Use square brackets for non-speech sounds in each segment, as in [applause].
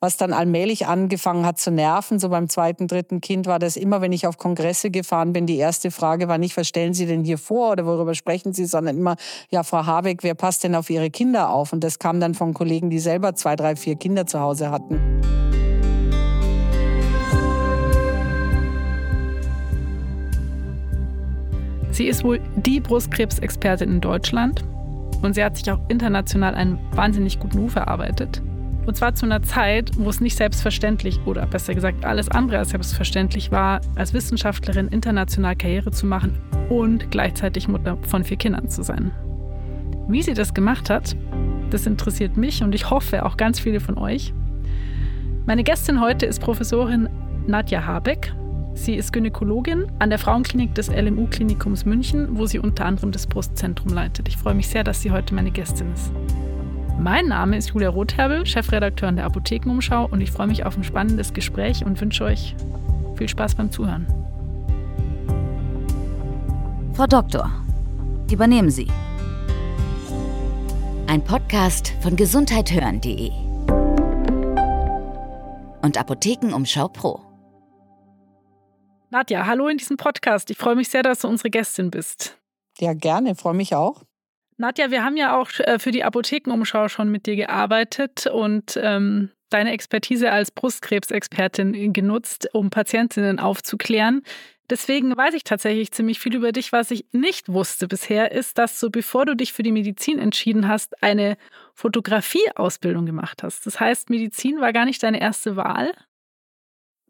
was dann allmählich angefangen hat zu nerven. So beim zweiten, dritten Kind war das immer, wenn ich auf Kongresse gefahren bin, die erste Frage war nicht, was stellen Sie denn hier vor oder worüber sprechen Sie, sondern immer, ja, Frau Habeck, wer passt denn auf Ihre Kinder auf? Und das kam dann von Kollegen, die selber zwei, drei, vier Kinder zu Hause hatten. Sie ist wohl die Brustkrebsexpertin in Deutschland und sie hat sich auch international einen wahnsinnig guten Ruf erarbeitet. Und zwar zu einer Zeit, wo es nicht selbstverständlich oder besser gesagt alles andere als selbstverständlich war, als Wissenschaftlerin international Karriere zu machen und gleichzeitig Mutter von vier Kindern zu sein. Wie sie das gemacht hat, das interessiert mich und ich hoffe auch ganz viele von euch. Meine Gästin heute ist Professorin Nadja Habeck. Sie ist Gynäkologin an der Frauenklinik des LMU-Klinikums München, wo sie unter anderem das Brustzentrum leitet. Ich freue mich sehr, dass sie heute meine Gästin ist. Mein Name ist Julia Rotherbel, Chefredakteurin der Apothekenumschau und ich freue mich auf ein spannendes Gespräch und wünsche euch viel Spaß beim Zuhören. Frau Doktor, übernehmen Sie. Ein Podcast von gesundheithören.de und Apothekenumschau Pro. Nadja, hallo in diesem Podcast. Ich freue mich sehr, dass du unsere Gästin bist. Ja, gerne, freue mich auch. Nadja, wir haben ja auch äh, für die Apothekenumschau schon mit dir gearbeitet und ähm, deine Expertise als Brustkrebsexpertin genutzt, um Patientinnen aufzuklären. Deswegen weiß ich tatsächlich ziemlich viel über dich. Was ich nicht wusste bisher, ist, dass du, bevor du dich für die Medizin entschieden hast, eine Fotografieausbildung gemacht hast. Das heißt, Medizin war gar nicht deine erste Wahl?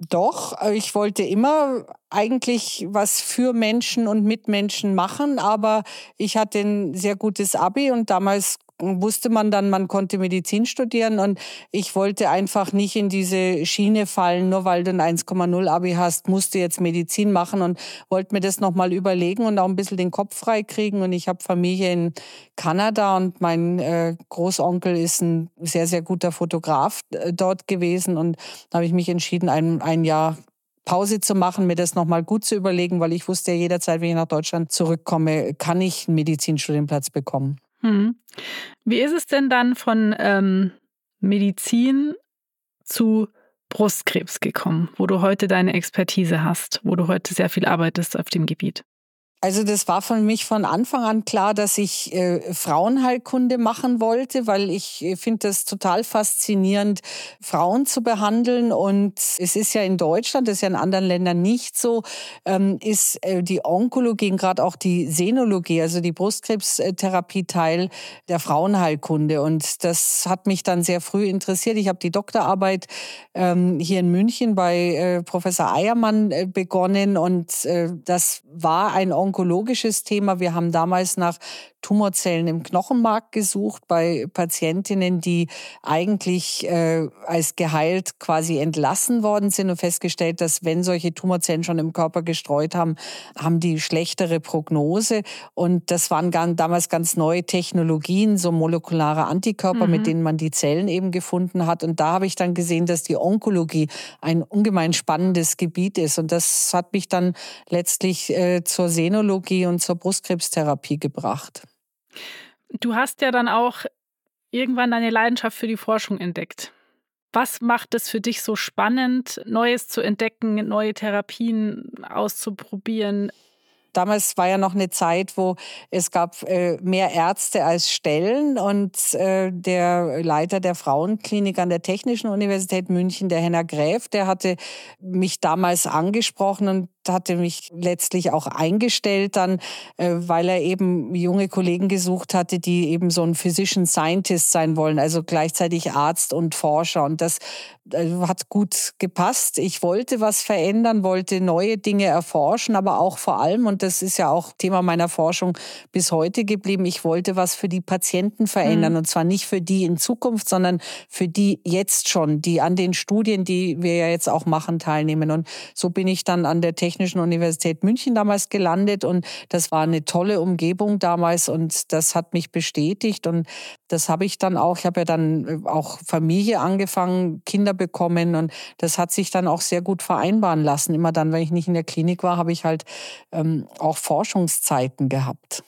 Doch, äh, ich wollte immer eigentlich was für Menschen und mit Menschen machen, aber ich hatte ein sehr gutes Abi und damals wusste man dann, man konnte Medizin studieren und ich wollte einfach nicht in diese Schiene fallen, nur weil du ein 1,0 Abi hast, musst du jetzt Medizin machen und wollte mir das nochmal überlegen und auch ein bisschen den Kopf frei kriegen. Und ich habe Familie in Kanada und mein äh, Großonkel ist ein sehr, sehr guter Fotograf äh, dort gewesen. Und da habe ich mich entschieden, ein, ein Jahr Pause zu machen, mir das nochmal gut zu überlegen, weil ich wusste ja jederzeit, wenn ich nach Deutschland zurückkomme, kann ich einen Medizinstudienplatz bekommen. Hm. Wie ist es denn dann von ähm, Medizin zu Brustkrebs gekommen, wo du heute deine Expertise hast, wo du heute sehr viel arbeitest auf dem Gebiet? Also das war für mich von Anfang an klar, dass ich äh, Frauenheilkunde machen wollte, weil ich äh, finde das total faszinierend, Frauen zu behandeln. Und es ist ja in Deutschland, das ist ja in anderen Ländern nicht so, ähm, ist äh, die Onkologie und gerade auch die Senologie, also die Brustkrebstherapie Teil der Frauenheilkunde. Und das hat mich dann sehr früh interessiert. Ich habe die Doktorarbeit ähm, hier in München bei äh, Professor Eiermann äh, begonnen und äh, das war ein onkologisches Thema. Wir haben damals nach Tumorzellen im Knochenmark gesucht bei Patientinnen, die eigentlich äh, als geheilt quasi entlassen worden sind und festgestellt, dass wenn solche Tumorzellen schon im Körper gestreut haben, haben die schlechtere Prognose. Und das waren ganz, damals ganz neue Technologien, so molekulare Antikörper, mhm. mit denen man die Zellen eben gefunden hat. Und da habe ich dann gesehen, dass die Onkologie ein ungemein spannendes Gebiet ist. Und das hat mich dann letztlich äh, zur Senologie und zur Brustkrebstherapie gebracht. Du hast ja dann auch irgendwann deine Leidenschaft für die Forschung entdeckt. Was macht es für dich so spannend, Neues zu entdecken, neue Therapien auszuprobieren? Damals war ja noch eine Zeit, wo es gab äh, mehr Ärzte als Stellen und äh, der Leiter der Frauenklinik an der Technischen Universität München, der Henner Gräf, der hatte mich damals angesprochen und hatte mich letztlich auch eingestellt dann, äh, weil er eben junge Kollegen gesucht hatte, die eben so ein Physician Scientist sein wollen, also gleichzeitig Arzt und Forscher. Und das äh, hat gut gepasst. Ich wollte was verändern, wollte neue Dinge erforschen, aber auch vor allem, und das ist ja auch Thema meiner Forschung bis heute geblieben, ich wollte was für die Patienten verändern. Mhm. Und zwar nicht für die in Zukunft, sondern für die jetzt schon, die an den Studien, die wir ja jetzt auch machen, teilnehmen. Und so bin ich dann an der Technik Technischen Universität München damals gelandet und das war eine tolle Umgebung damals und das hat mich bestätigt und das habe ich dann auch, ich habe ja dann äh, auch Familie angefangen, Kinder bekommen und das hat sich dann auch sehr gut vereinbaren lassen. Immer dann, wenn ich nicht in der Klinik war, habe ich halt ähm, auch Forschungszeiten gehabt.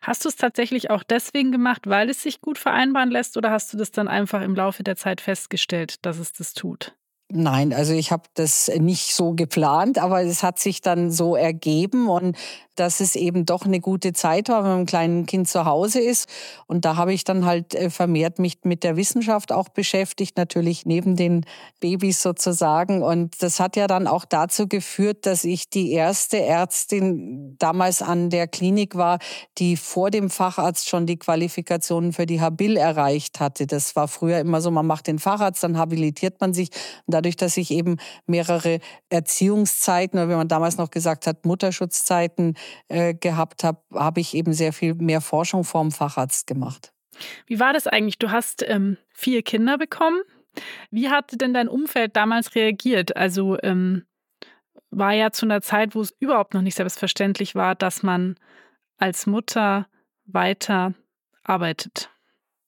Hast du es tatsächlich auch deswegen gemacht, weil es sich gut vereinbaren lässt oder hast du das dann einfach im Laufe der Zeit festgestellt, dass es das tut? Nein, also ich habe das nicht so geplant, aber es hat sich dann so ergeben und dass es eben doch eine gute Zeit war, wenn man mit einem Kind zu Hause ist. Und da habe ich dann halt äh, vermehrt mich mit der Wissenschaft auch beschäftigt, natürlich neben den Babys sozusagen. Und das hat ja dann auch dazu geführt, dass ich die erste Ärztin damals an der Klinik war, die vor dem Facharzt schon die Qualifikationen für die Habil erreicht hatte. Das war früher immer so, man macht den Facharzt, dann habilitiert man sich. Und dadurch, dass ich eben mehrere Erziehungszeiten, oder wie man damals noch gesagt hat, Mutterschutzzeiten äh, gehabt habe, habe ich eben sehr viel mehr Forschung vorm Facharzt gemacht. Wie war das eigentlich? Du hast ähm, vier Kinder bekommen. Wie hat denn dein Umfeld damals reagiert? Also ähm, war ja zu einer Zeit, wo es überhaupt noch nicht selbstverständlich war, dass man als Mutter weiter arbeitet.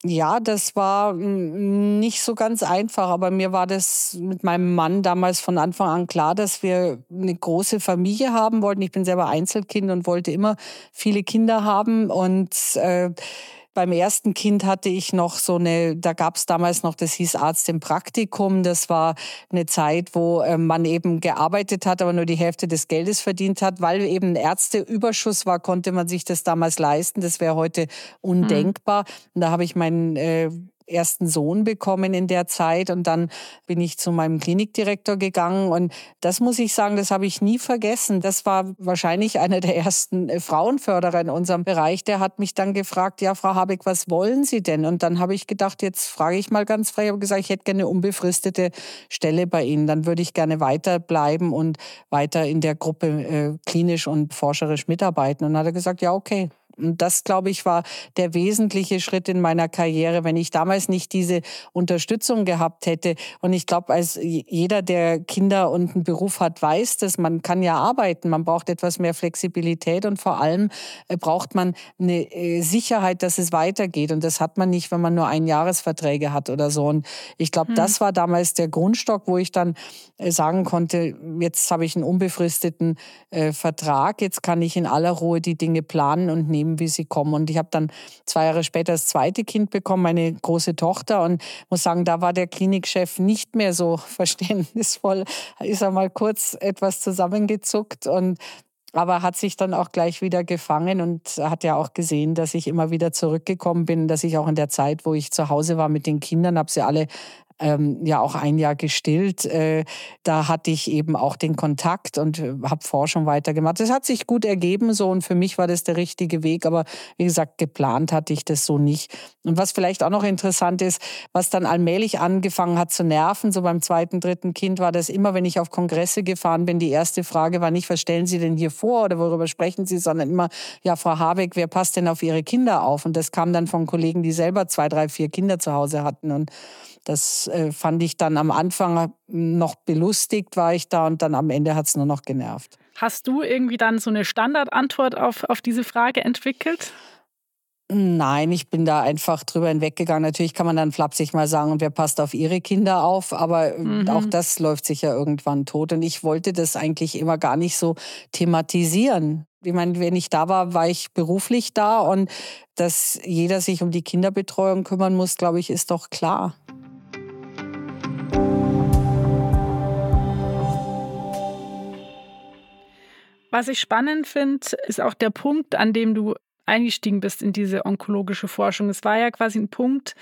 Ja, das war nicht so ganz einfach, aber mir war das mit meinem Mann damals von Anfang an klar, dass wir eine große Familie haben wollten. Ich bin selber Einzelkind und wollte immer viele Kinder haben und äh, beim ersten Kind hatte ich noch so eine, da gab es damals noch, das hieß Arzt im Praktikum. Das war eine Zeit, wo äh, man eben gearbeitet hat, aber nur die Hälfte des Geldes verdient hat. Weil eben ein Ärzteüberschuss war, konnte man sich das damals leisten. Das wäre heute undenkbar. Mhm. Und da habe ich meinen äh, ersten Sohn bekommen in der Zeit und dann bin ich zu meinem Klinikdirektor gegangen und das muss ich sagen, das habe ich nie vergessen. Das war wahrscheinlich einer der ersten äh, Frauenförderer in unserem Bereich. Der hat mich dann gefragt, ja, Frau Habeck, was wollen Sie denn? Und dann habe ich gedacht, jetzt frage ich mal ganz frei, ich habe gesagt, ich hätte gerne eine unbefristete Stelle bei Ihnen. Dann würde ich gerne weiterbleiben und weiter in der Gruppe äh, klinisch und forscherisch mitarbeiten. Und dann hat er gesagt, ja, okay. Und das, glaube ich, war der wesentliche Schritt in meiner Karriere, wenn ich damals nicht diese Unterstützung gehabt hätte. Und ich glaube, als jeder, der Kinder und einen Beruf hat, weiß dass man kann ja arbeiten. Man braucht etwas mehr Flexibilität und vor allem äh, braucht man eine äh, Sicherheit, dass es weitergeht. Und das hat man nicht, wenn man nur Einjahresverträge hat oder so. Und ich glaube, hm. das war damals der Grundstock, wo ich dann äh, sagen konnte, jetzt habe ich einen unbefristeten äh, Vertrag, jetzt kann ich in aller Ruhe die Dinge planen und nehmen nehmen, wie sie kommen. Und ich habe dann zwei Jahre später das zweite Kind bekommen, meine große Tochter. Und muss sagen, da war der Klinikchef nicht mehr so [laughs] verständnisvoll. Ist er mal kurz etwas zusammengezuckt und aber hat sich dann auch gleich wieder gefangen und hat ja auch gesehen, dass ich immer wieder zurückgekommen bin, dass ich auch in der Zeit, wo ich zu Hause war mit den Kindern, habe sie alle ähm, ja auch ein Jahr gestillt. Äh, da hatte ich eben auch den Kontakt und äh, habe Forschung weitergemacht. Das hat sich gut ergeben so und für mich war das der richtige Weg. Aber wie gesagt, geplant hatte ich das so nicht. Und was vielleicht auch noch interessant ist, was dann allmählich angefangen hat zu nerven, so beim zweiten, dritten Kind, war das immer, wenn ich auf Kongresse gefahren bin, die erste Frage war nicht, was stellen Sie denn hier vor oder worüber sprechen Sie, sondern immer, ja, Frau Habeck, wer passt denn auf Ihre Kinder auf? Und das kam dann von Kollegen, die selber zwei, drei, vier Kinder zu Hause hatten. Und das äh, fand ich dann am Anfang noch belustigt, war ich da und dann am Ende hat es nur noch genervt. Hast du irgendwie dann so eine Standardantwort auf, auf diese Frage entwickelt? Nein, ich bin da einfach drüber hinweggegangen. Natürlich kann man dann flapsig mal sagen, und wer passt auf ihre Kinder auf, aber äh, mhm. auch das läuft sich ja irgendwann tot. Und ich wollte das eigentlich immer gar nicht so thematisieren. Ich meine, wenn ich da war, war ich beruflich da und dass jeder sich um die Kinderbetreuung kümmern muss, glaube ich, ist doch klar. Was ich spannend finde, ist auch der Punkt, an dem du eingestiegen bist in diese onkologische Forschung. Es war ja quasi ein Punkt,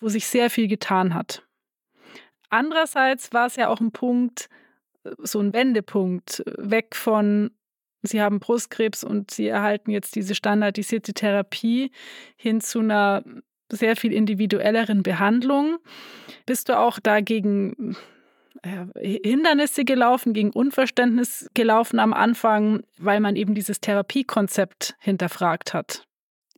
wo sich sehr viel getan hat. Andererseits war es ja auch ein Punkt, so ein Wendepunkt, weg von, Sie haben Brustkrebs und Sie erhalten jetzt diese standardisierte Therapie hin zu einer sehr viel individuelleren Behandlung. Bist du auch dagegen Hindernisse gelaufen, gegen Unverständnis gelaufen am Anfang, weil man eben dieses Therapiekonzept hinterfragt hat.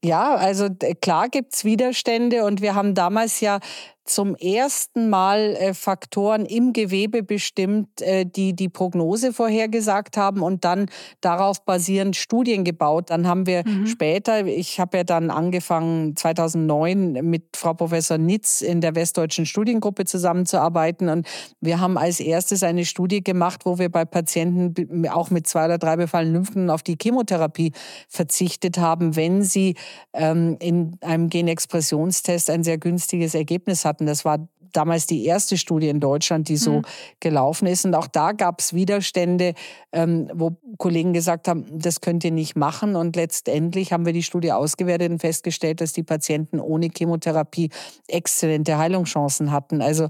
Ja, also klar gibt es Widerstände und wir haben damals ja zum ersten Mal äh, Faktoren im Gewebe bestimmt, äh, die die Prognose vorhergesagt haben und dann darauf basierend Studien gebaut. Dann haben wir mhm. später, ich habe ja dann angefangen 2009 mit Frau Professor Nitz in der Westdeutschen Studiengruppe zusammenzuarbeiten und wir haben als erstes eine Studie gemacht, wo wir bei Patienten auch mit zwei oder drei befallenen Lymphen auf die Chemotherapie verzichtet haben, wenn sie ähm, in einem Genexpressionstest ein sehr günstiges Ergebnis hatten. Das war damals die erste Studie in Deutschland, die so mhm. gelaufen ist. Und auch da gab es Widerstände, ähm, wo Kollegen gesagt haben, das könnt ihr nicht machen. Und letztendlich haben wir die Studie ausgewertet und festgestellt, dass die Patienten ohne Chemotherapie exzellente Heilungschancen hatten. Also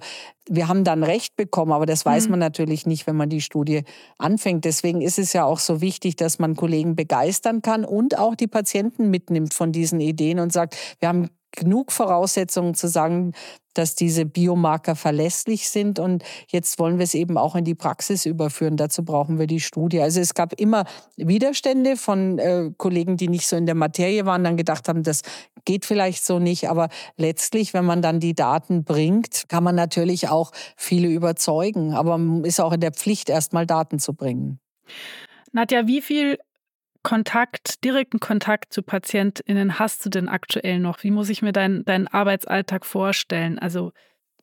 wir haben dann Recht bekommen, aber das weiß mhm. man natürlich nicht, wenn man die Studie anfängt. Deswegen ist es ja auch so wichtig, dass man Kollegen begeistern kann und auch die Patienten mitnimmt von diesen Ideen und sagt, wir haben genug Voraussetzungen zu sagen, dass diese Biomarker verlässlich sind. Und jetzt wollen wir es eben auch in die Praxis überführen. Dazu brauchen wir die Studie. Also es gab immer Widerstände von äh, Kollegen, die nicht so in der Materie waren, dann gedacht haben, das geht vielleicht so nicht. Aber letztlich, wenn man dann die Daten bringt, kann man natürlich auch viele überzeugen. Aber man ist auch in der Pflicht, erstmal Daten zu bringen. Nadja, wie viel Kontakt, direkten Kontakt zu PatientInnen hast du denn aktuell noch? Wie muss ich mir deinen dein Arbeitsalltag vorstellen? Also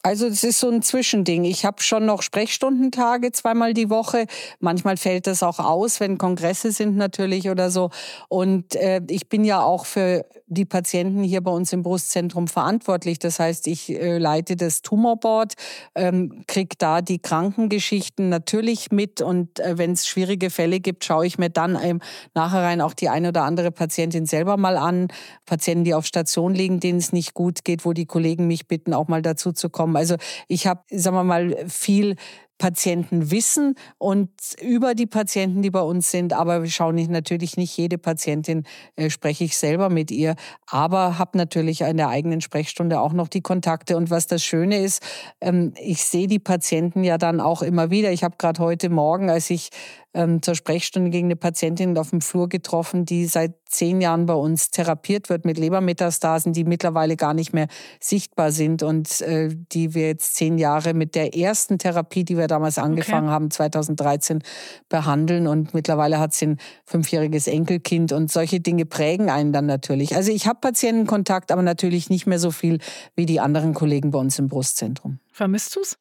also es ist so ein Zwischending. Ich habe schon noch Sprechstundentage zweimal die Woche. Manchmal fällt das auch aus, wenn Kongresse sind natürlich oder so. Und äh, ich bin ja auch für die Patienten hier bei uns im Brustzentrum verantwortlich. Das heißt, ich äh, leite das Tumorboard, ähm, kriege da die Krankengeschichten natürlich mit. Und äh, wenn es schwierige Fälle gibt, schaue ich mir dann nachher rein auch die eine oder andere Patientin selber mal an. Patienten, die auf Station liegen, denen es nicht gut geht, wo die Kollegen mich bitten, auch mal dazu zu kommen. Also ich habe, sagen wir mal, viel Patienten wissen und über die Patienten, die bei uns sind. Aber wir schauen nicht, natürlich nicht jede Patientin, äh, spreche ich selber mit ihr, aber habe natürlich in der eigenen Sprechstunde auch noch die Kontakte. Und was das Schöne ist, ähm, ich sehe die Patienten ja dann auch immer wieder. Ich habe gerade heute Morgen, als ich ähm, zur Sprechstunde gegen eine Patientin auf dem Flur getroffen, die seit zehn Jahren bei uns therapiert wird mit Lebermetastasen, die mittlerweile gar nicht mehr sichtbar sind und äh, die wir jetzt zehn Jahre mit der ersten Therapie, die wir damals angefangen okay. haben, 2013 behandeln. Und mittlerweile hat sie ein fünfjähriges Enkelkind und solche Dinge prägen einen dann natürlich. Also ich habe Patientenkontakt, aber natürlich nicht mehr so viel wie die anderen Kollegen bei uns im Brustzentrum. Vermisst du es?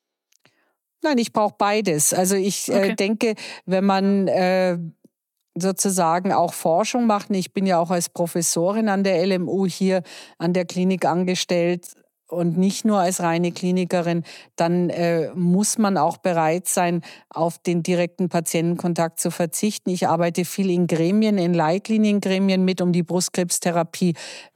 Nein, ich brauche beides. Also ich äh, okay. äh, denke, wenn man äh, sozusagen auch Forschung macht, ich bin ja auch als Professorin an der LMU hier an der Klinik angestellt und nicht nur als reine Klinikerin, dann äh, muss man auch bereit sein, auf den direkten Patientenkontakt zu verzichten. Ich arbeite viel in Gremien, in Leitliniengremien mit, um die Brustkrebstherapie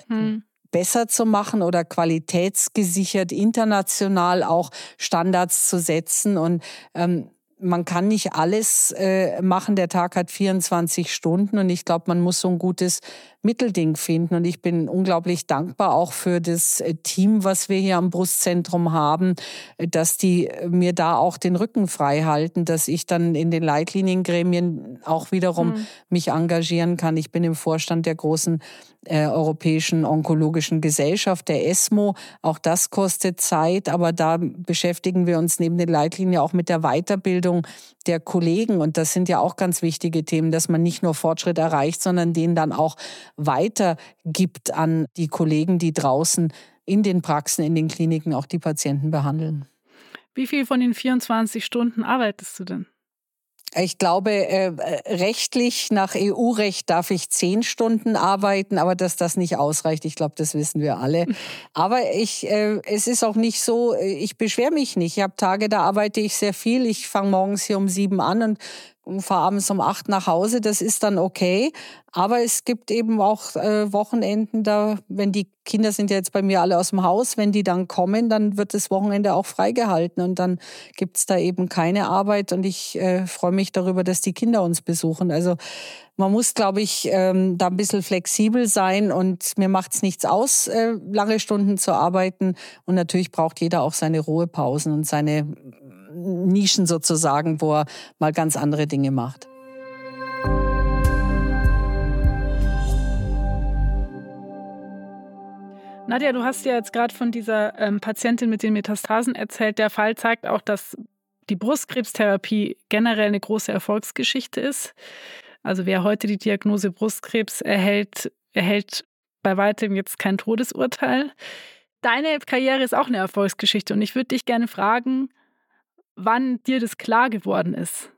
hm besser zu machen oder qualitätsgesichert international auch Standards zu setzen. Und ähm, man kann nicht alles äh, machen. Der Tag hat 24 Stunden und ich glaube, man muss so ein gutes Mittelding finden. Und ich bin unglaublich dankbar auch für das äh, Team, was wir hier am Brustzentrum haben, äh, dass die äh, mir da auch den Rücken frei halten, dass ich dann in den Leitliniengremien auch wiederum mhm. mich engagieren kann. Ich bin im Vorstand der großen äh, Europäischen Onkologischen Gesellschaft, der ESMO. Auch das kostet Zeit, aber da beschäftigen wir uns neben den Leitlinien auch mit der Weiterbildung der Kollegen. Und das sind ja auch ganz wichtige Themen, dass man nicht nur Fortschritt erreicht, sondern den dann auch weitergibt an die Kollegen, die draußen in den Praxen, in den Kliniken auch die Patienten behandeln. Wie viel von den 24 Stunden arbeitest du denn? Ich glaube, äh, rechtlich nach EU-Recht darf ich zehn Stunden arbeiten, aber dass das nicht ausreicht, ich glaube, das wissen wir alle. [laughs] Aber ich, äh, es ist auch nicht so, äh, ich beschwere mich nicht. Ich habe Tage, da arbeite ich sehr viel. Ich fange morgens hier um sieben an und fahre abends um acht nach Hause, das ist dann okay. Aber es gibt eben auch äh, Wochenenden, da, wenn die Kinder sind ja jetzt bei mir alle aus dem Haus, wenn die dann kommen, dann wird das Wochenende auch freigehalten und dann gibt es da eben keine Arbeit und ich äh, freue mich darüber, dass die Kinder uns besuchen. Also man muss, glaube ich, ähm, da ein bisschen flexibel sein und mir macht es nichts aus, äh, lange Stunden zu arbeiten. Und natürlich braucht jeder auch seine Ruhepausen und seine Nischen sozusagen, wo er mal ganz andere Dinge macht. Nadja, du hast ja jetzt gerade von dieser ähm, Patientin mit den Metastasen erzählt. Der Fall zeigt auch, dass die Brustkrebstherapie generell eine große Erfolgsgeschichte ist. Also wer heute die Diagnose Brustkrebs erhält, erhält bei weitem jetzt kein Todesurteil. Deine Karriere ist auch eine Erfolgsgeschichte und ich würde dich gerne fragen, wann dir das klar geworden ist.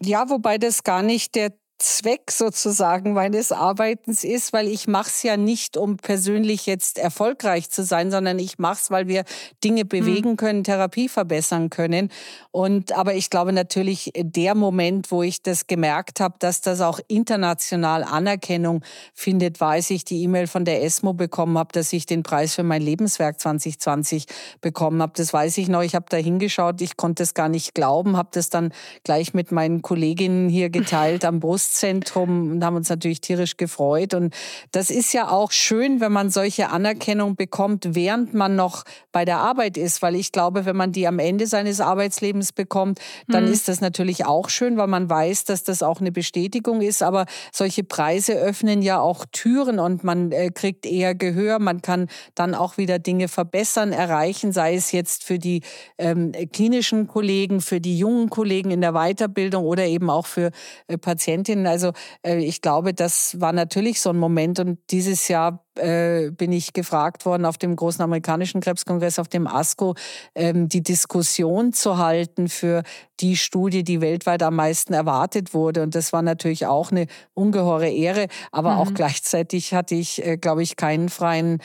Ja, wobei das gar nicht der Zweck sozusagen meines Arbeitens ist, weil ich mache es ja nicht, um persönlich jetzt erfolgreich zu sein, sondern ich mache es, weil wir Dinge hm. bewegen können, Therapie verbessern können. Und aber ich glaube natürlich, der Moment, wo ich das gemerkt habe, dass das auch international Anerkennung findet, weiß ich die E-Mail von der ESMO bekommen habe, dass ich den Preis für mein Lebenswerk 2020 bekommen habe. Das weiß ich noch. Ich habe da hingeschaut, ich konnte es gar nicht glauben, habe das dann gleich mit meinen Kolleginnen hier geteilt am Brust Brustzentrum und haben uns natürlich tierisch gefreut. Und das ist ja auch schön, wenn man solche Anerkennung bekommt, während man noch bei der Arbeit ist, weil ich glaube, wenn man die am Ende seines Arbeitslebens bekommt, dann mhm. ist das natürlich auch schön, weil man weiß, dass das auch eine Bestätigung ist. Aber solche Preise öffnen ja auch Türen und man äh, kriegt eher Gehör. Man kann dann auch wieder Dinge verbessern, erreichen, sei es jetzt für die ähm, klinischen Kollegen, für die jungen Kollegen in der Weiterbildung oder eben auch für äh, Patientinnen Patientinnen. Also äh, ich glaube, das war natürlich so ein Moment. Und dieses Jahr äh, bin ich gefragt worden auf dem großen amerikanischen Krebskongress, auf dem ASCO, ähm, die Diskussion zu halten für die Studie, die weltweit am meisten erwartet wurde. Und das war natürlich auch eine ungeheure Ehre. Aber mhm. auch gleichzeitig hatte ich, äh, glaube ich, keinen freien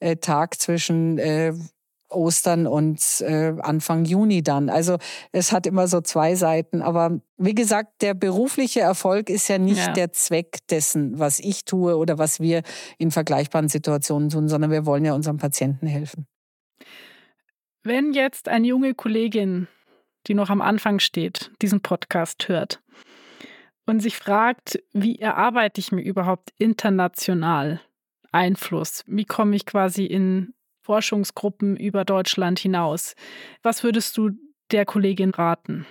äh, Tag zwischen äh, Ostern und äh, Anfang Juni dann. Also es hat immer so zwei Seiten. Aber wie gesagt, der berufliche Erfolg ist ja nicht ja. der Zweck dessen, was ich tue oder was wir in vergleichbaren Situationen tun, sondern wir wollen ja unseren Patienten helfen. Wenn jetzt eine junge Kollegin, die noch am Anfang steht, diesen Podcast hört und sich fragt, wie erarbeite ich mir überhaupt international Einfluss? Wie komme ich quasi in Forschungsgruppen über Deutschland hinaus. Was würdest du der Kollegin raten?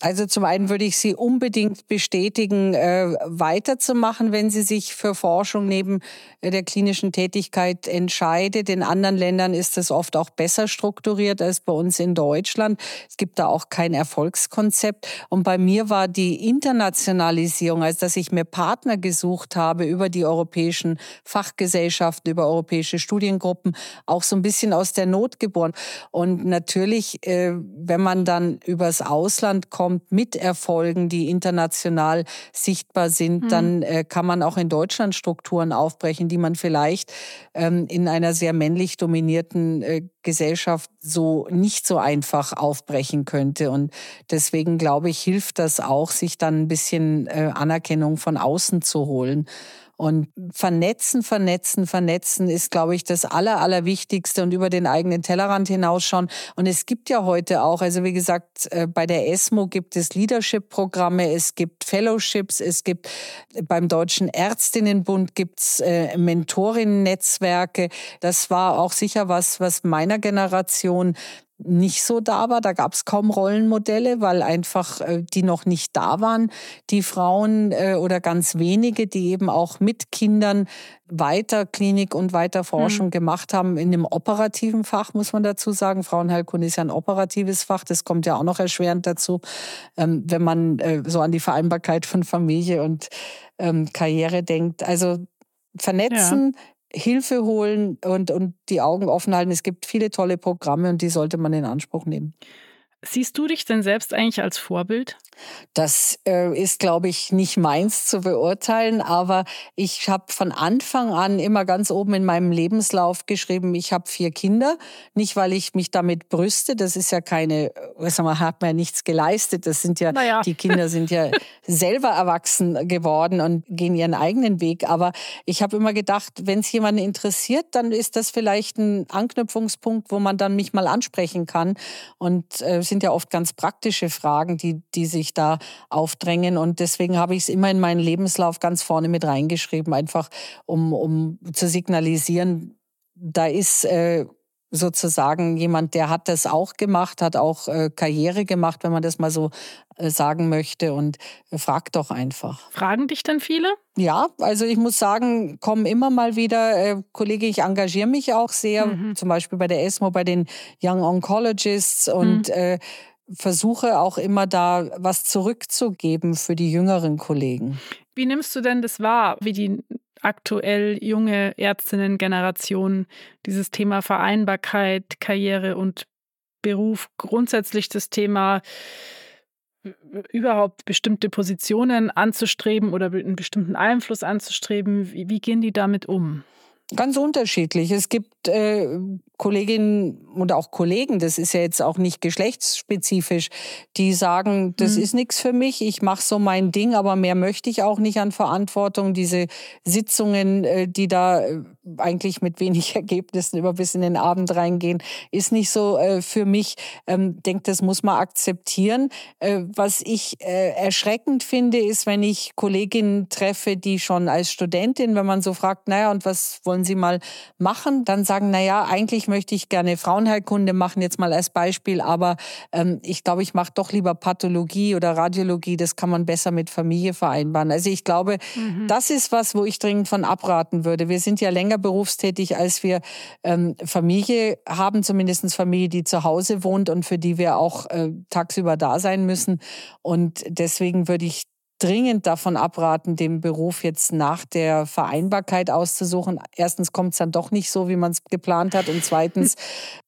Also zum einen würde ich Sie unbedingt bestätigen, äh, weiterzumachen, wenn sie sich für Forschung neben äh, der klinischen Tätigkeit entscheidet. In anderen Ländern ist das oft auch besser strukturiert als bei uns in Deutschland. Es gibt da auch kein Erfolgskonzept. Und bei mir war die Internationalisierung, also dass ich mir Partner gesucht habe über die europäischen Fachgesellschaften, über europäische Studiengruppen, auch so ein bisschen aus der Not geboren. Und natürlich, äh, wenn man dann übers Ausland kommt, kommt mit Erfolgen, die international sichtbar sind, mhm. dann äh, kann man auch in Deutschland Strukturen aufbrechen, die man vielleicht ähm, in einer sehr männlich dominierten äh, Gesellschaft so nicht so einfach aufbrechen könnte. Und deswegen glaube ich, hilft das auch, sich dann ein bisschen äh, Anerkennung von außen zu holen. Und vernetzen, vernetzen, vernetzen ist, glaube ich, das Aller, Allerwichtigste und über den eigenen Tellerrand hinausschauen. Und es gibt ja heute auch, also wie gesagt, äh, bei der ESMO gibt es Leadership-Programme, es gibt Fellowships, es gibt beim Deutschen Ärztinnenbund gibt's äh, Mentorinnen-Netzwerke. Das war auch sicher was, was meiner Generation nicht so da war. Da gab es kaum Rollenmodelle, weil einfach äh, die noch nicht da waren, die Frauen äh, oder ganz wenige, die eben auch mit Kindern weiter Klinik und weiter Forschung mhm. gemacht haben in dem operativen Fach, muss man dazu sagen. Frauenheilkunde ist ja ein operatives Fach, das kommt ja auch noch erschwerend dazu, ähm, wenn man äh, so an die Vereinbarkeit von Familie und ähm, Karriere denkt. Also vernetzen, ja. Hilfe holen und, und die Augen offen halten. Es gibt viele tolle Programme und die sollte man in Anspruch nehmen. Siehst du dich denn selbst eigentlich als Vorbild? Das äh, ist, glaube ich, nicht meins zu beurteilen, aber ich habe von Anfang an immer ganz oben in meinem Lebenslauf geschrieben, ich habe vier Kinder. Nicht, weil ich mich damit brüste, das ist ja keine, was man hat man ja nichts geleistet. Das sind ja, naja. die Kinder sind ja [laughs] selber erwachsen geworden und gehen ihren eigenen Weg. Aber ich habe immer gedacht, wenn es jemanden interessiert, dann ist das vielleicht ein Anknüpfungspunkt, wo man dann mich mal ansprechen kann. Und äh, sind ja oft ganz praktische Fragen, die, die sich da aufdrängen. Und deswegen habe ich es immer in meinen Lebenslauf ganz vorne mit reingeschrieben, einfach um, um zu signalisieren, da ist äh, sozusagen jemand, der hat das auch gemacht, hat auch äh, Karriere gemacht, wenn man das mal so äh, sagen möchte und äh, frag doch einfach. Fragen dich denn viele? Ja, also ich muss sagen, kommen immer mal wieder äh, Kollege, ich engagiere mich auch sehr, mhm. zum Beispiel bei der ESMO, bei den Young Oncologists und mhm. äh, versuche auch immer da was zurückzugeben für die jüngeren Kollegen. Wie nimmst du denn das wahr, wie die aktuell junge Ärztinnen-Generation dieses Thema Vereinbarkeit, Karriere und Beruf, grundsätzlich das Thema überhaupt bestimmte Positionen anzustreben oder einen bestimmten Einfluss anzustreben. Wie, wie gehen die damit um? Ganz unterschiedlich. Es gibt äh, Kolleginnen und auch Kollegen, das ist ja jetzt auch nicht geschlechtsspezifisch, die sagen, das mhm. ist nichts für mich, ich mache so mein Ding, aber mehr möchte ich auch nicht an Verantwortung. Diese Sitzungen, äh, die da äh, eigentlich mit wenig [laughs] Ergebnissen über bis in den Abend reingehen, ist nicht so äh, für mich. Ähm, denke, das muss man akzeptieren. Äh, was ich äh, erschreckend finde, ist, wenn ich Kolleginnen treffe, die schon als Studentin, wenn man so fragt, naja, und was wollen Sie mal machen, dann sagen, naja, eigentlich eigentlich möchte ich gerne Frauenheilkunde machen, jetzt mal als Beispiel, aber ähm, ich glaube, ich mache doch lieber Pathologie oder Radiologie. Das kann man besser mit Familie vereinbaren. Also ich glaube, mhm. das ist was, wo ich dringend von abraten würde. Wir sind ja länger berufstätig, als wir ähm, Familie haben, zumindest Familie, die zu Hause wohnt und für die wir auch äh, tagsüber da sein müssen. Und deswegen würde ich dringend davon abraten, den Beruf jetzt nach der Vereinbarkeit auszusuchen. Erstens kommt es dann doch nicht so, wie man es geplant hat. Und zweitens [laughs]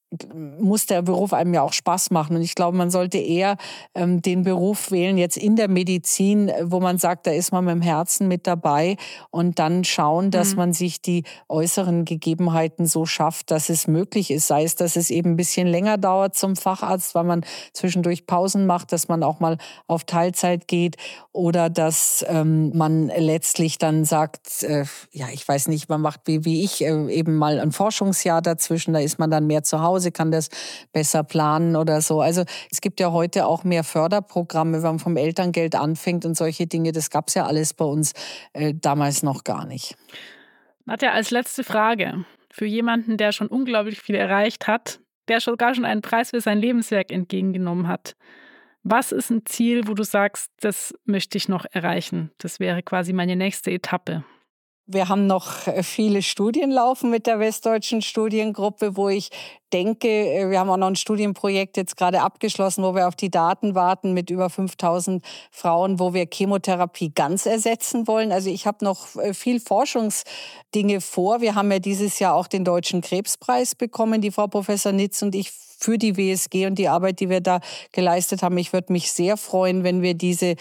muss der Beruf einem ja auch Spaß machen. Und ich glaube, man sollte eher ähm, den Beruf wählen, jetzt in der Medizin, wo man sagt, da ist man mit dem Herzen mit dabei und dann schauen, dass mhm. man sich die äußeren Gegebenheiten so schafft, dass es möglich ist. Sei es, dass es eben ein bisschen länger dauert zum Facharzt, weil man zwischendurch Pausen macht, dass man auch mal auf Teilzeit geht oder dass ähm, man letztlich dann sagt, äh, ja, ich weiß nicht, man macht wie, wie ich äh, eben mal ein Forschungsjahr dazwischen, da ist man dann mehr zu Hause Hause, kann das besser planen oder so. Also es gibt ja heute auch mehr Förderprogramme, wenn man vom Elterngeld anfängt und solche Dinge. Das gab es ja alles bei uns äh, damals noch gar nicht. Nadja, als letzte Frage. Für jemanden, der schon unglaublich viel erreicht hat, der sogar schon einen Preis für sein Lebenswerk entgegengenommen hat. Was ist ein Ziel, wo du sagst, das möchte ich noch erreichen? Das wäre quasi meine nächste Etappe. Wir haben noch äh, viele Studien laufen mit der Westdeutschen Studiengruppe, wo ich denke, äh, wir haben auch noch ein Studienprojekt jetzt gerade abgeschlossen, wo wir auf die Daten warten mit über 5000 Frauen, wo wir Chemotherapie ganz ersetzen wollen. Also ich habe noch äh, viel Forschungsdinge vor. Wir haben ja dieses Jahr auch den Deutschen Krebspreis bekommen, die Frau Professor Nitz und ich für die WSG und die Arbeit, die wir da geleistet haben. Ich würde mich sehr freuen, wenn wir diese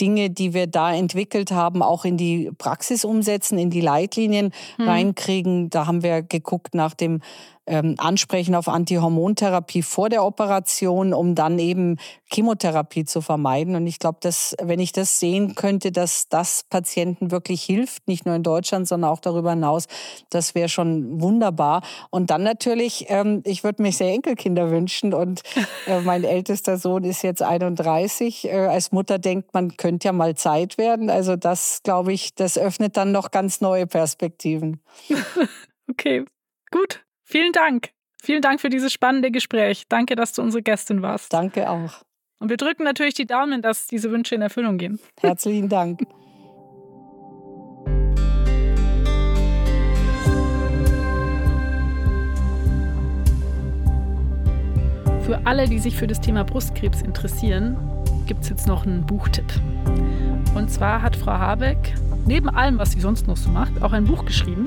Dinge, die wir da entwickelt haben, auch in die Praxis umsetzen, in die Leitlinien hm. reinkriegen. Da haben wir geguckt nach dem ähm, ansprechen auf Antihormontherapie vor der Operation, um dann eben Chemotherapie zu vermeiden. Und ich glaube, dass wenn ich das sehen könnte, dass das Patienten wirklich hilft, nicht nur in Deutschland, sondern auch darüber hinaus, das wäre schon wunderbar. Und dann natürlich, ähm, ich würde mir sehr Enkelkinder wünschen und äh, mein ältester Sohn ist jetzt 31. Äh, als Mutter denkt man, könnte ja mal Zeit werden. Also das, glaube ich, das öffnet dann noch ganz neue Perspektiven. [laughs] okay, gut. Vielen Dank. Vielen Dank für dieses spannende Gespräch. Danke, dass du unsere Gästin warst. Danke auch. Und wir drücken natürlich die Daumen, dass diese Wünsche in Erfüllung gehen. [laughs] Herzlichen Dank. Für alle, die sich für das Thema Brustkrebs interessieren, gibt es jetzt noch einen Buchtipp. Und zwar hat Frau Habeck neben allem, was sie sonst noch so macht, auch ein Buch geschrieben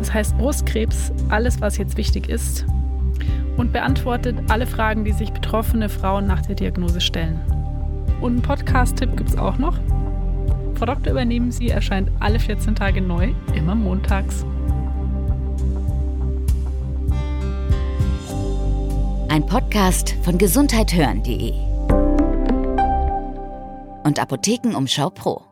das heißt Brustkrebs, alles, was jetzt wichtig ist und beantwortet alle Fragen, die sich betroffene Frauen nach der Diagnose stellen. Und einen Podcast-Tipp gibt es auch noch. Frau Doktor übernehmen Sie erscheint alle 14 Tage neu, immer montags. Ein Podcast von gesundheithören.de und Apothekenumschau Pro.